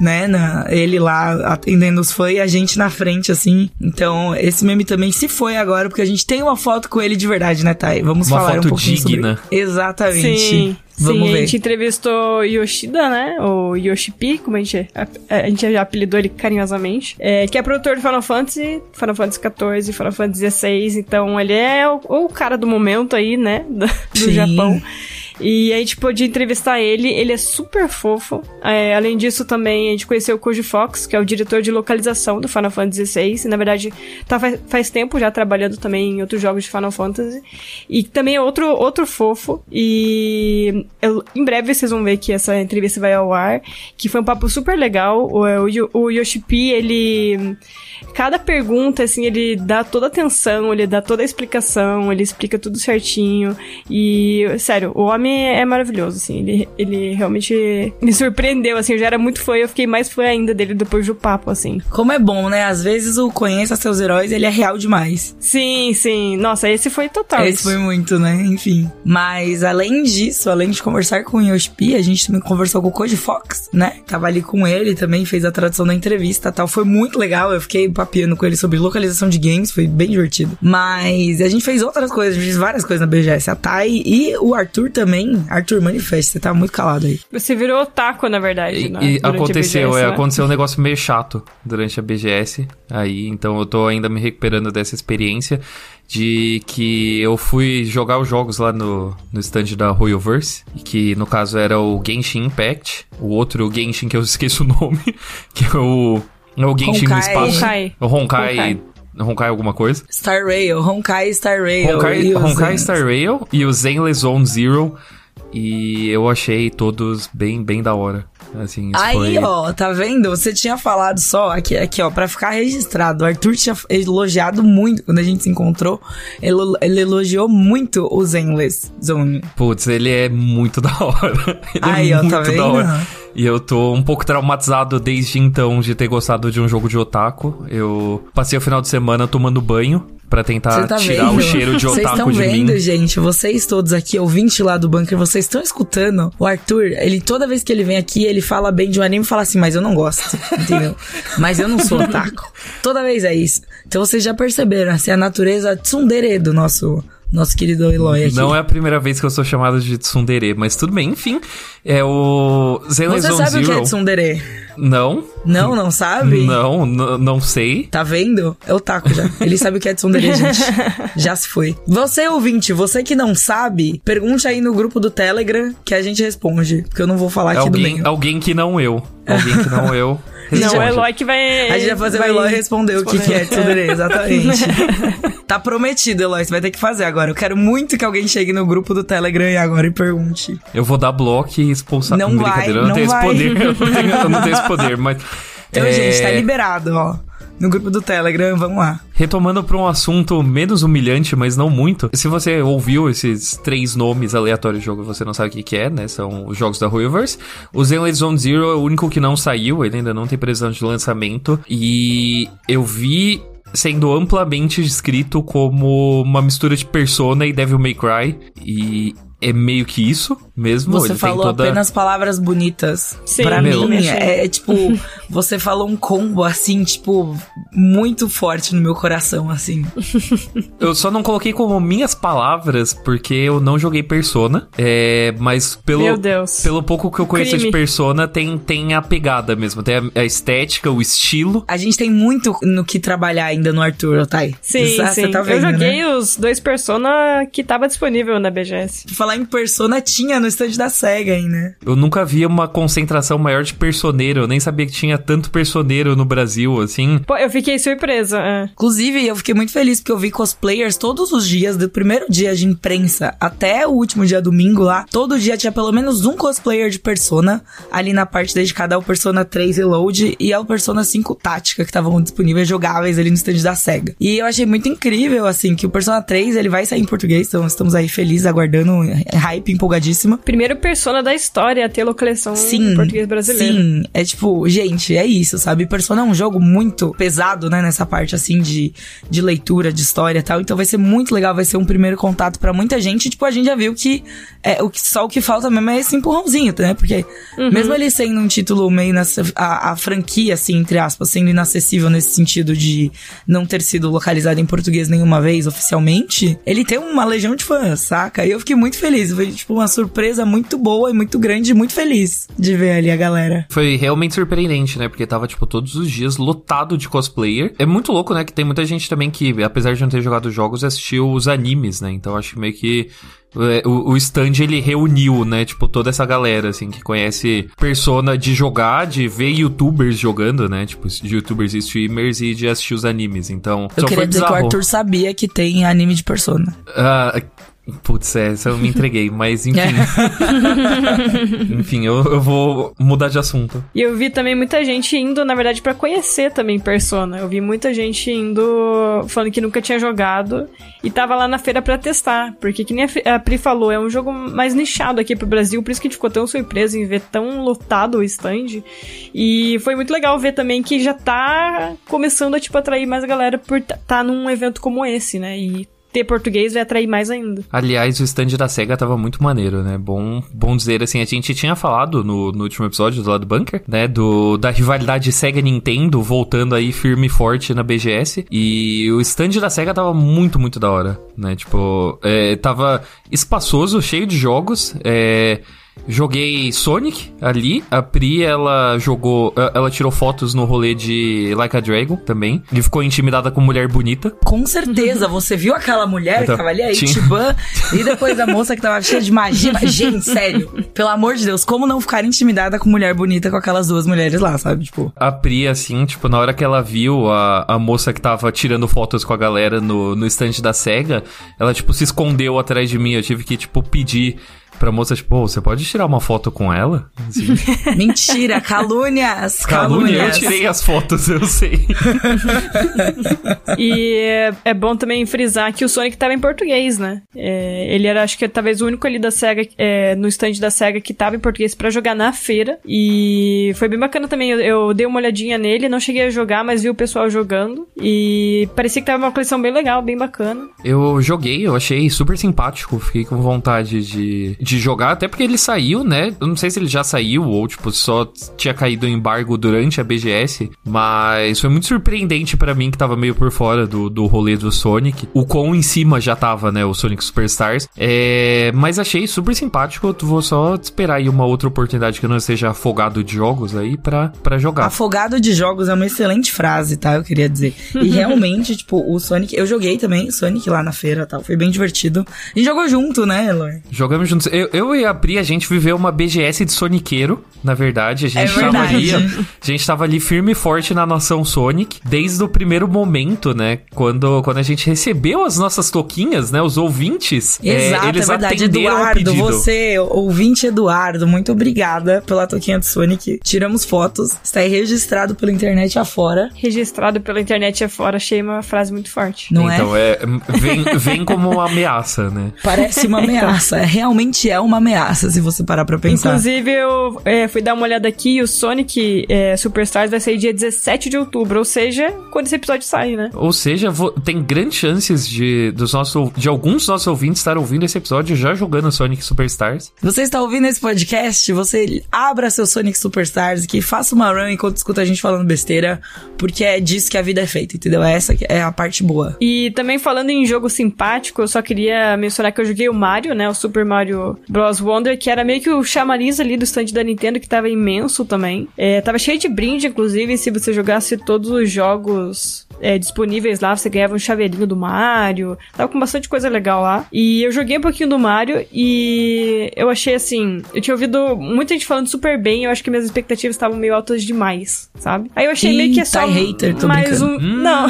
Né, na- ele lá atendendo os fãs e a gente na frente, assim. Então, esse meme também se foi agora, porque a gente tem uma foto com ele de verdade, né, Thay? Vamos Uma falar foto um pouquinho digna. sobre... Exatamente. Sim. Vamos Sim, ver. a gente entrevistou Yoshida, né? O Yoshipi, como a gente, a, a gente já apelidou ele carinhosamente. É, que é produtor de Final Fantasy, Final Fantasy XIV, Final Fantasy XVI. Então ele é o, o cara do momento aí, né? Do, do Sim. Japão. E a gente pôde entrevistar ele, ele é super fofo. É, além disso, também a gente conheceu o Koji Fox, que é o diretor de localização do Final Fantasy XVI. E, na verdade, tá faz, faz tempo já trabalhando também em outros jogos de Final Fantasy. E também é outro, outro fofo. E eu, em breve vocês vão ver que essa entrevista vai ao ar. Que foi um papo super legal. O, o, o ele cada pergunta, assim, ele dá toda a atenção, ele dá toda a explicação, ele explica tudo certinho. E, sério, o homem é maravilhoso, assim. Ele, ele realmente me surpreendeu, assim. Eu já era muito fã eu fiquei mais fã ainda dele depois do papo, assim. Como é bom, né? Às vezes o Conheça Seus Heróis, ele é real demais. Sim, sim. Nossa, esse foi total. Esse foi muito, né? Enfim. Mas, além disso, além de conversar com o Yoshipi, a gente também conversou com o Code Fox, né? Tava ali com ele também, fez a tradução da entrevista tal. Foi muito legal. Eu fiquei papiando com ele sobre localização de games, foi bem divertido. Mas a gente fez outras coisas, a gente fez várias coisas na BGS. A Thay e o Arthur também. Arthur, manifeste, você tá muito calado aí. Você virou otaku, na verdade. E, né? e aconteceu, BGS, é, né? aconteceu um negócio meio chato durante a BGS. Aí, então eu tô ainda me recuperando dessa experiência de que eu fui jogar os jogos lá no, no stand da Royalverse, que no caso era o Genshin Impact, o outro Genshin que eu esqueço o nome, que é o, o Genshin no Honkai. espaço. Honkai. O Honkai. Honkai. Honkai alguma coisa. Star Rail, Honkai Star Rail. Honkai, e Honkai. Star Rail e o Zenless Zone Zero. E eu achei todos bem, bem da hora. Assim, Aí, foi... ó, tá vendo? Você tinha falado só, aqui, aqui, ó, pra ficar registrado. O Arthur tinha elogiado muito quando a gente se encontrou. Ele, elogiou muito o Zenless Zone. Putz, ele é muito da hora. Ele Aí, é ó, muito tá da vendo? hora. E eu tô um pouco traumatizado desde então de ter gostado de um jogo de otaku. Eu passei o final de semana tomando banho pra tentar tá tirar vendo? o cheiro de Vocês otaku estão de vendo, mim. gente? Vocês todos aqui, ouvinte lá do bunker, vocês estão escutando? O Arthur, ele toda vez que ele vem aqui, ele fala bem de um anime e fala assim, mas eu não gosto, entendeu? mas eu não sou otaku. Toda vez é isso. Então vocês já perceberam, assim, a natureza tsundere do nosso, nosso querido Eloy aqui. Não é a primeira vez que eu sou chamado de tsundere, mas tudo bem, enfim. É o Zenless Você Zone sabe o que é Zero. tsundere? Não, Não, não sabe? não, não sei. Tá vendo? É o taco já. Ele sabe o que é tsundere, gente. Já se foi. Você, ouvinte, você que não sabe, pergunte aí no grupo do Telegram que a gente responde. Porque eu não vou falar aqui do Alguém, meio. alguém que não eu. Alguém que não eu. Não, o Eloy que vai. A gente vai fazer vai o Eloy responder o que, que é tsundere, exatamente. tá prometido, Eloy, você vai ter que fazer agora. Eu quero muito que alguém chegue no grupo do Telegram e agora e pergunte. Eu vou dar bloco e expulsar. Não vai, não, não tenho vai. esse poder. Eu não tenho, eu não tenho esse poder, mas. Então, é, gente, tá liberado, ó. No grupo do Telegram, vamos lá. Retomando pra um assunto menos humilhante, mas não muito. Se você ouviu esses três nomes aleatórios de jogo você não sabe o que, que é, né? São os jogos da Royalverse. O Zenless Zone Zero é o único que não saiu, ele ainda não tem previsão de lançamento. E eu vi sendo amplamente descrito como uma mistura de Persona e Devil May Cry. E é meio que isso mesmo. Você ele falou tem toda... apenas palavras bonitas. Sim, pra meu. mim, é, é tipo, você falou um combo assim, tipo, muito forte no meu coração, assim. Eu só não coloquei como minhas palavras porque eu não joguei Persona. É, mas pelo, Meu Deus. pelo pouco que eu conheço Crime. de Persona, tem, tem a pegada mesmo. Tem a, a estética, o estilo. A gente tem muito no que trabalhar ainda no Arthur, Otay. Sim, Isso, sim. Você tá vendo, eu joguei né? os dois Persona que tava disponível na BGS. Falar em Persona tinha no stand da SEGA aí, né? Eu nunca vi uma concentração maior de personeiro. Eu nem sabia que tinha tanto personeiro no Brasil, assim. Pô, eu fiquei surpresa. é. Inclusive, eu fiquei muito feliz porque eu vi cosplayers todos os dias, do primeiro dia de imprensa até o último dia domingo lá. Todo dia tinha pelo menos um cosplayer de Persona ali na parte dedicada ao Persona 3 Reload e ao Persona 5 Tática, que estavam disponíveis jogáveis ali no stand da SEGA. E eu achei muito incrível, assim, que o Persona 3 ele vai sair em português, então estamos aí felizes, aguardando, hype, empolgadíssima. Primeiro Persona da história a ter localização Sim, em português brasileiro. Sim, é tipo, gente, é isso, sabe? Persona é um jogo muito pesado, né? Nessa parte, assim, de, de leitura, de história e tal. Então vai ser muito legal, vai ser um primeiro contato pra muita gente. Tipo, a gente já viu que, é, o que só o que falta mesmo é esse empurrãozinho, né? Porque mesmo ele sendo um título meio nessa, a, a franquia, assim, entre aspas, sendo inacessível nesse sentido de não ter sido localizado em português nenhuma vez oficialmente, ele tem uma legião de fãs, saca? E eu fiquei muito feliz feliz. Foi, tipo, uma surpresa muito boa e muito grande, muito feliz de ver ali a galera. Foi realmente surpreendente, né? Porque tava, tipo, todos os dias lotado de cosplayer. É muito louco, né? Que tem muita gente também que, apesar de não ter jogado jogos, assistiu os animes, né? Então acho que meio que é, o, o stand ele reuniu, né? Tipo, toda essa galera, assim, que conhece persona de jogar, de ver youtubers jogando, né? Tipo, youtubers e streamers e de assistir os animes. Então, Eu queria dizer que o Arthur sabia que tem anime de persona. Ah, putz, é, eu me entreguei, mas enfim. enfim, eu, eu vou mudar de assunto. E eu vi também muita gente indo, na verdade, pra conhecer também Persona. Eu vi muita gente indo falando que nunca tinha jogado e tava lá na feira pra testar. Porque, que nem a Pri falou, é um jogo mais nichado aqui pro Brasil, por isso que a gente ficou tão surpreso em ver tão lotado o stand. E foi muito legal ver também que já tá começando a, tipo, atrair mais a galera por estar tá num evento como esse, né? E ter português vai atrair mais ainda. Aliás, o stand da SEGA tava muito maneiro, né? Bom, bom dizer assim, a gente tinha falado no, no último episódio do lado do Bunker, né? Do, da rivalidade SEGA-Nintendo voltando aí firme e forte na BGS. E o stand da SEGA tava muito, muito da hora, né? Tipo, é, tava espaçoso, cheio de jogos. É. Joguei Sonic ali. A Pri, ela jogou. Ela tirou fotos no rolê de Like a Dragon também. E ficou intimidada com mulher bonita. Com certeza, você viu aquela mulher que Então, tava ali, a Ichiban, e depois a moça que tava cheia de magia. Gente, sério, pelo amor de Deus, como não ficar intimidada com mulher bonita com aquelas duas mulheres lá, sabe? Tipo, A Pri, assim, tipo, na hora que ela viu a, a moça que tava tirando fotos com a galera no, no estande da SEGA, ela, tipo, se escondeu atrás de mim. Eu tive que, tipo, pedir pra moça, tipo, "Ô, você pode tirar uma foto com ela? Assim, mentira, calúnias, Calúnia, eu calúnias. tirei as fotos, eu sei. E é, é bom também frisar que o Sonic tava em português, né? É, ele era, acho que talvez o único ali da SEGA, é, no stand da SEGA que tava em português pra jogar na feira. E foi bem bacana também. Eu, eu dei uma olhadinha nele, não cheguei a jogar, mas vi o pessoal jogando. E parecia que tava uma coleção bem legal, bem bacana. Eu joguei, eu achei super simpático, fiquei com vontade de, de jogar, até porque ele saiu, né? Eu não sei se ele já saiu ou, tipo, só tinha caído o embargo durante a BGS, mas foi muito surpreendente pra mim que tava meio por fora do, do rolê do Sonic. O quão em cima já tava, né? O Sonic Superstars. É, mas achei super simpático, eu vou só esperar aí uma outra oportunidade que eu não esteja afogado de jogos aí pra, pra jogar. Afogado de jogos é uma excelente frase, tá? Eu queria dizer. E realmente, tipo, o Sonic. Eu joguei também Sonic lá na feira tal. Foi bem divertido. A gente jogou junto, né, Elor? Jogamos juntos. Eu, eu e a Pri, a gente viveu uma BGS de Soniqueiro, na verdade. A gente, É tava verdade. ali, a gente tava ali firme e forte na nação Sonic, desde o primeiro momento, né? Quando, quando a gente recebeu as nossas toquinhas, né? Os ouvintes, é, Exato, eles é verdade. atenderam o Eduardo, pedido. você, ouvinte Eduardo, muito obrigada pela toquinha do Sonic. Tiramos fotos. Está aí registrado pela internet afora. Registrado pela internet afora, achei uma frase muito forte. Não é? então, é? vem, vem como uma ameaça, né? Parece uma ameaça. Realmente é uma ameaça, se você parar pra pensar. Inclusive, eu é, fui dar uma olhada aqui e o Sonic é, Superstars vai sair dia 17 de outubro, ou seja, quando esse episódio sair, né? Ou seja, vo- tem grandes chances de, dos nossos, de alguns dos nossos ouvintes estar ouvindo esse episódio já jogando Sonic Superstars. Você está ouvindo esse podcast, você abra seu Sonic Superstars aqui, faça uma run enquanto escuta a gente falando besteira, porque é disso que a vida é feita, entendeu? Essa que é a parte boa. E também falando em jogo simpático, eu só queria mencionar que eu joguei o Mario, né? O Super Mario Bros. Wonder, que era meio que o chamariz ali do stand da Nintendo, que tava imenso também. É, tava cheio de brinde, inclusive, se você jogasse todos os jogos é, disponíveis lá, você ganhava um chaveirinho do Mario. Tava com bastante coisa legal lá. E eu joguei um pouquinho do Mario e eu achei assim. Eu tinha ouvido muita gente falando super bem, eu acho que minhas expectativas estavam meio altas demais, sabe? Aí eu achei meio que é só hater, tô mais brincando. um. Não.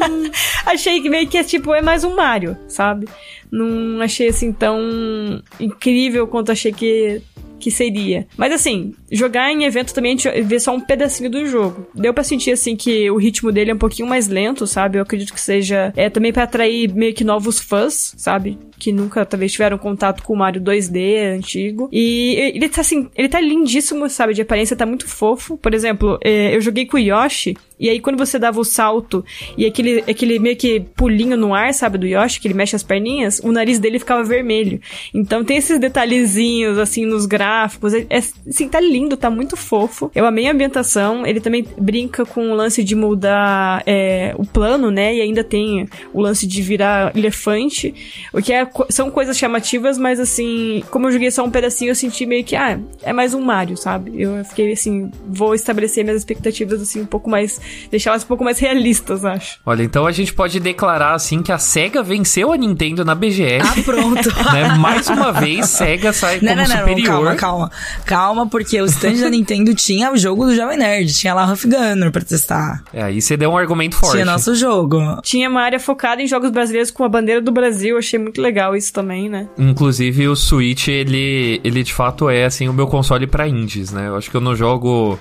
achei que meio que é tipo, é mais um Mario, sabe? Não achei assim tão incrível quanto achei que que seria. Mas assim, jogar em evento também a gente vê só um pedacinho do jogo. Deu pra sentir assim que o ritmo dele é um pouquinho mais lento, sabe? Eu acredito que seja é também pra atrair meio que novos fãs, sabe? Que nunca talvez tiveram contato com o Mario 2D antigo. E ele tá assim, ele tá lindíssimo, sabe? De aparência tá muito fofo. Por exemplo, é, eu joguei com o Yoshi e aí quando você dava o salto e aquele aquele meio que pulinho no ar, sabe, do Yoshi, que ele mexe as perninhas, o nariz dele ficava vermelho. Então tem esses detalhezinhos assim nos gráficos, é, é assim, tá lindo, tá muito fofo. Eu amei a ambientação, ele também brinca com o lance de mudar é, o plano, né? E ainda tem o lance de virar elefante, o que é são coisas chamativas, mas assim, como eu joguei só um pedacinho, eu senti meio que, ah, é mais um Mario, sabe? Eu fiquei assim, vou estabelecer minhas expectativas assim um pouco mais, deixar elas um pouco mais realistas, acho. Olha, então a gente pode declarar assim que a SEGA venceu a Nintendo na BGS. Ah, pronto. né? Mais uma vez, SEGA sai Não, como não, não, não, superior. calma, calma. Calma, porque o stand da Nintendo tinha o jogo do Jovem Nerd, tinha lá Huff Gunner pra testar. É, aí você deu um argumento forte. Tinha nosso jogo. Tinha uma área focada em jogos brasileiros com a bandeira do Brasil, achei muito legal isso também, né? Inclusive, o Switch, ele, ele de fato é, assim, o meu console pra indies, né? Eu acho que eu não jogo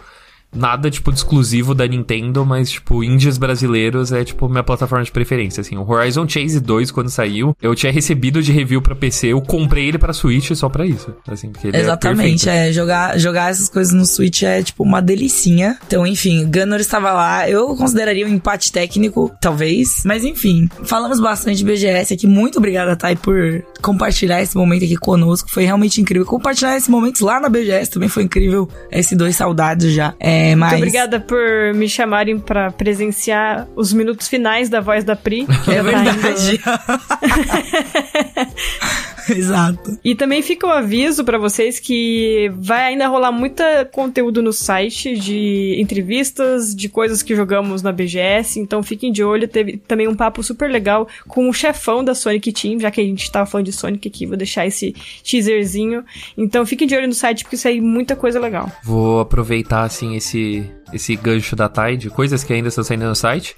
nada, tipo, de exclusivo da Nintendo, mas, tipo, indies brasileiros é, tipo, minha plataforma de preferência, assim. O Horizon Chase 2, quando saiu, eu tinha recebido de review pra PC, eu comprei ele pra Switch só pra isso, assim, porque ele Exatamente, é é, jogar, jogar essas coisas no Switch é tipo uma delicinha. Então, enfim, Gunner estava lá. Eu consideraria um empate técnico, talvez. Mas enfim, falamos bastante de BGS aqui. Muito obrigada, Thay, por compartilhar esse momento aqui conosco. Foi realmente incrível. Compartilhar esse momento lá na BGS também foi incrível. S2 saudades já. É, mas. Muito obrigada por me chamarem pra presenciar os minutos finais da voz da Pri. É tá verdade. Exato. E também fica o aviso pra vocês que vai ainda rolar muita conteúdo no site de entrevistas, de coisas que jogamos na BGS, então fiquem de olho. Teve também um papo super legal com o chefão da Sonic Team, já que a gente tava falando de Sonic aqui, vou deixar esse teaserzinho. Então fiquem de olho no site porque sai muita coisa legal. Vou aproveitar, assim, esse, esse gancho da Tide, coisas que ainda estão saindo no site,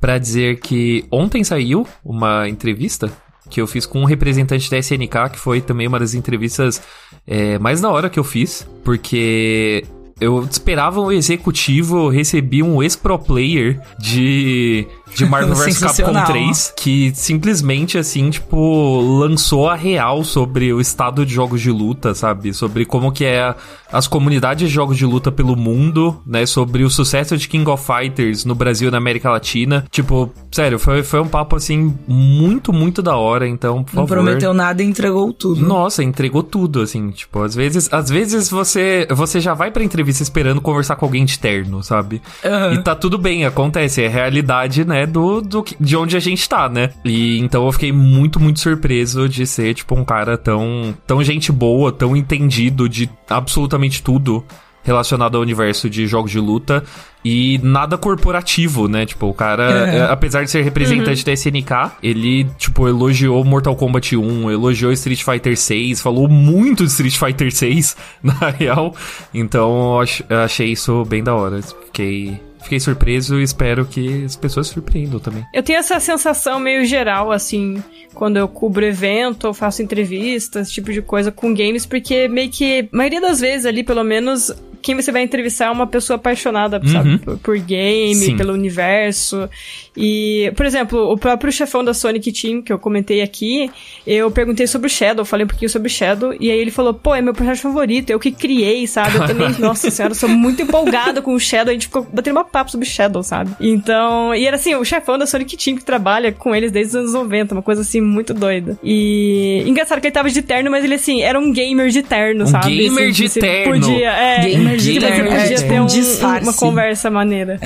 pra dizer que ontem saiu uma entrevista que eu fiz com um representante da SNK, que foi também uma das entrevistas é, mais da hora que eu fiz, porque eu esperava um executivo, recebi um ex-pro player de, de Marvel vs Capcom Sensacional. 3, que simplesmente, assim, tipo, lançou a real sobre o estado de jogos de luta, sabe? Sobre como que é as comunidades de jogos de luta pelo mundo, né? Sobre o sucesso de King of Fighters no Brasil e na América Latina. Tipo, sério, foi, foi um papo, assim, muito, muito da hora, então, por Não favor... prometeu nada e entregou tudo. Nossa, entregou tudo, assim, tipo, às vezes, às vezes você, você já vai pra entrevista esperando conversar com alguém de terno, sabe? Aham. E tá tudo bem, acontece, é realidade, né, do, do que- de onde a gente tá, né? E então eu fiquei muito, muito surpreso de ser, tipo, um cara tão, tão gente boa, tão entendido de absolutamente tudo relacionado ao universo de jogos de luta e nada corporativo, né? Tipo, o cara, É. é, apesar de ser representante da SNK, ele, tipo, elogiou Mortal Kombat 1, elogiou Street Fighter 6, falou muito de Street Fighter 6, na real. Então, eu ach- eu achei isso bem da hora. Fiquei, fiquei surpreso e espero que as pessoas se surpreendam também. Eu tenho essa sensação meio geral, assim, quando eu cubro evento ou faço entrevistas, esse tipo de coisa com games, porque meio que, a maioria das vezes ali, pelo menos, quem você vai entrevistar é uma pessoa apaixonada, sabe, por, por game, Sim. pelo universo. E, por exemplo, o próprio chefão da Sonic Team, que eu comentei aqui, eu perguntei sobre o Shadow, falei um pouquinho sobre o Shadow, e aí ele falou, pô, é meu personagem favorito, eu que criei, sabe? Eu também, nossa senhora, sou muito empolgada com o Shadow, a gente ficou batendo uma papo sobre o Shadow, sabe? Então, e era assim, o chefão da Sonic Team que trabalha com eles desde os anos 90, uma coisa assim muito doida. E engraçado que ele tava de terno, mas ele assim, era um gamer de terno, Um sabe? gamer Assim, de você terno. Podia, é, Gamer de que você terno, podia é, tipo ter um um- disfarce. uma conversa maneira.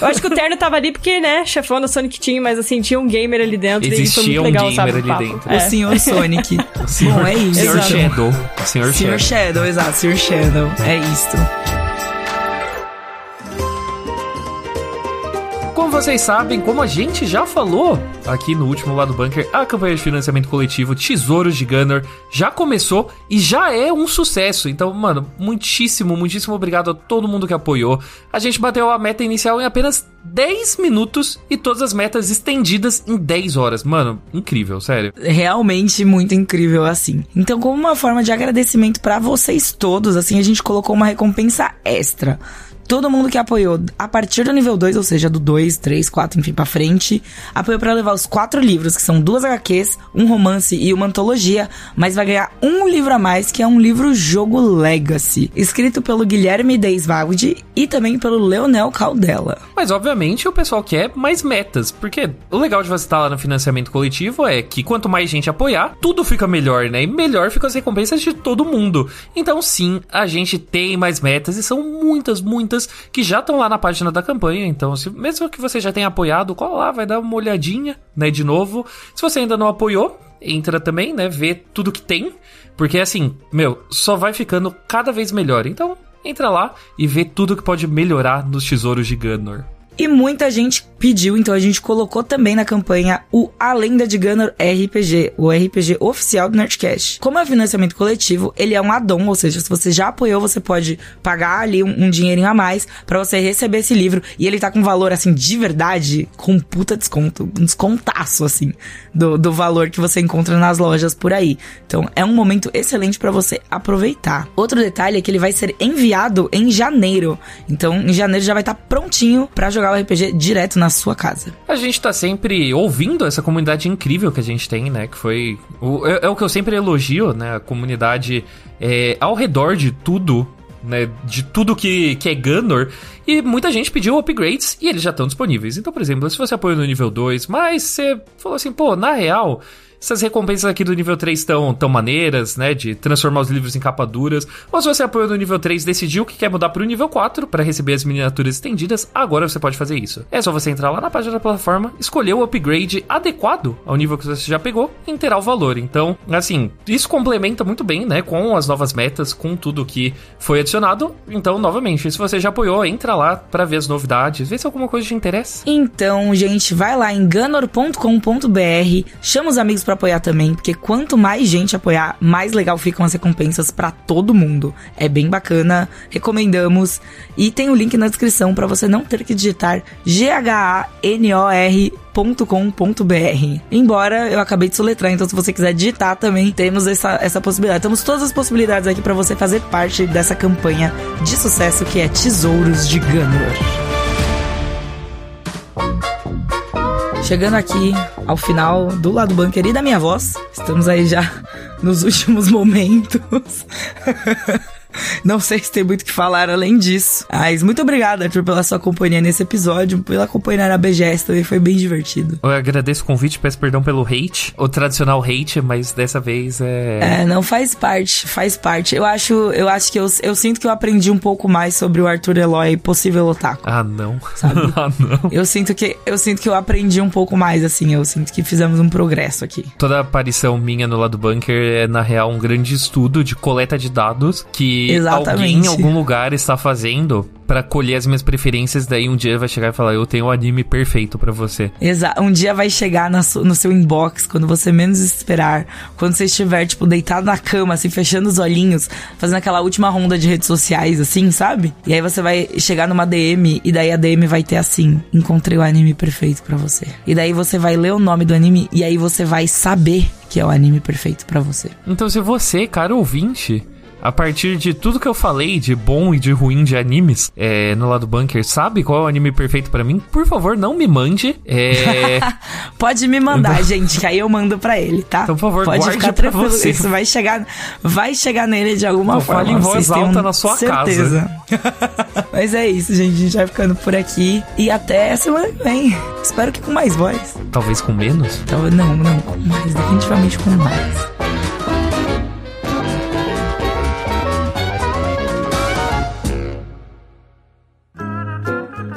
Eu acho que o terno tava ali porque, né, chefão da Sonic Team, mas assim, tinha um gamer ali dentro e foi Existia muito um legal, gamer sabe? o ali papo. dentro. O É. senhor Sonic. Bom, é isso. Senhor Exato. Shadow. Senhor Sr. Shadow. Shadow, exato, Sr. Shadow. É isto. Como vocês sabem, como a gente já falou aqui no último lado bunker, a campanha de financiamento coletivo Tesouros de Gunner já começou e já é um sucesso. Então, mano, muitíssimo, muitíssimo obrigado a todo mundo que apoiou. A gente bateu a meta inicial em apenas 10 minutos e todas as metas estendidas em 10 horas. Mano, incrível, sério. realmente muito incrível assim. Então, como uma forma de agradecimento pra vocês todos, assim, a gente colocou uma recompensa extra. Todo mundo que apoiou a partir do nível 2, ou seja, do 2, 3, 4, enfim, pra frente, apoiou pra levar os quatro livros, que são duas HQs, um romance e uma antologia, mas vai ganhar um livro a mais, que é um livro-jogo Legacy, escrito pelo Guilherme Deisvaldi e também pelo Leonel Caldela. Mas, obviamente, o pessoal quer mais metas, porque o legal de você estar lá no financiamento coletivo é que quanto mais gente apoiar, tudo fica melhor, né? E melhor ficam as recompensas de todo mundo. Então, sim, a gente tem mais metas e são muitas, muitas que já estão lá na página da campanha. Então, se, mesmo que você já tenha apoiado, cola lá, vai dar uma olhadinha, né? De novo. Se você ainda não apoiou, entra também, né? Vê tudo que tem. Porque assim, meu, só vai ficando cada vez melhor. Então, entra lá e vê tudo que pode melhorar nos tesouros de Gunner. E muita gente pediu, então a gente colocou também na campanha o A Lenda de Gunner RPG, o RPG oficial do Nerdcast. Como é financiamento coletivo, ele é um addon, ou seja, se você já apoiou, você pode pagar ali um, um dinheirinho a mais para você receber esse livro. E ele tá com valor, assim, de verdade, com puta desconto, um descontaço, assim, do, do valor que você encontra nas lojas por aí. Então é um momento excelente para você aproveitar. Outro detalhe é que ele vai ser enviado em janeiro. Então em janeiro já vai estar tá prontinho para jogar o RPG direto na sua casa. A gente tá sempre ouvindo essa comunidade incrível que a gente tem, né? Que foi. O, é, é, o que eu sempre elogio, né? A comunidade é, ao redor de tudo. Né, de tudo que, que é Gunner. E muita gente pediu upgrades e eles já estão disponíveis. Então, por exemplo, se você apoia no nível 2, mas você falou assim, pô, na real, essas recompensas aqui do nível 3 estão tão maneiras, né? De transformar os livros em capa duras. Ou se você apoiou no nível 3 e decidiu que quer mudar pro nível 4 para receber as miniaturas estendidas, agora você pode fazer isso. É só você entrar lá na página da plataforma, escolher o upgrade adequado ao nível que você já pegou e inteirar o valor. Então, assim, isso complementa muito bem, né? Com as novas metas, com tudo que foi adicionado. Então, novamente, se você já apoiou, entra lá para ver as novidades, ver se alguma coisa te interessa. Então, gente, vai lá em ganor.com.br, chama os amigos para apoiar também, porque quanto mais gente apoiar, mais legal ficam as recompensas para todo mundo. É bem bacana, recomendamos. E tem o link na descrição para você não ter que digitar G-H-A-N-O-R .com.br. Embora eu acabei de soletrar, então se você quiser digitar também, temos essa, essa possibilidade. Temos todas as possibilidades aqui para você fazer parte dessa campanha de sucesso que é Tesouros de Gunner. Chegando aqui ao final do lado bunker e da minha voz, estamos aí já nos últimos momentos. Não sei se tem muito o que falar além disso. Mas muito obrigado, Arthur, pela sua companhia nesse episódio, pela acompanhar a BGS também, foi bem divertido. Eu agradeço o convite, peço perdão pelo hate, o tradicional hate, mas dessa vez é... É, não faz parte, faz parte. Eu acho, eu acho que eu, eu sinto que eu aprendi um pouco mais sobre o Arthur Eloy possível otaku. Ah, não. Sabe? ah, não. Eu sinto que eu sinto que eu aprendi um pouco mais assim, eu sinto que fizemos um progresso aqui. Toda aparição minha no lado bunker é na real um grande estudo de coleta de dados que Exatamente. alguém em algum lugar está fazendo para colher as minhas preferências, daí um dia vai chegar e falar, eu tenho o anime perfeito para você. Exato. Um dia vai chegar no seu inbox, quando você menos esperar, quando você estiver, tipo, deitado na cama, assim, fechando os olhinhos, fazendo aquela última ronda de redes sociais, assim, sabe? E aí você vai chegar numa DM, e daí a DM vai ter assim, encontrei o anime perfeito para você. E daí você vai ler o nome do anime, e aí você vai saber que é o anime perfeito para você. Então se você, cara ouvinte a partir de tudo que eu falei de bom e de ruim de animes é, no lado bunker, sabe qual é o anime perfeito para mim? Por favor, não me mande. É... Pode me mandar, gente, que aí eu mando para ele, tá? Então, por favor, Pode ficar tranquilo. Você. Isso vai chegar, vai chegar nele de alguma forma. Fale em voz alta na sua certeza. casa. Mas é isso, gente. A gente vai ficando por aqui. E até semana que vem. Espero que com mais voz. Talvez com menos? Não, não, com mais. Definitivamente com mais.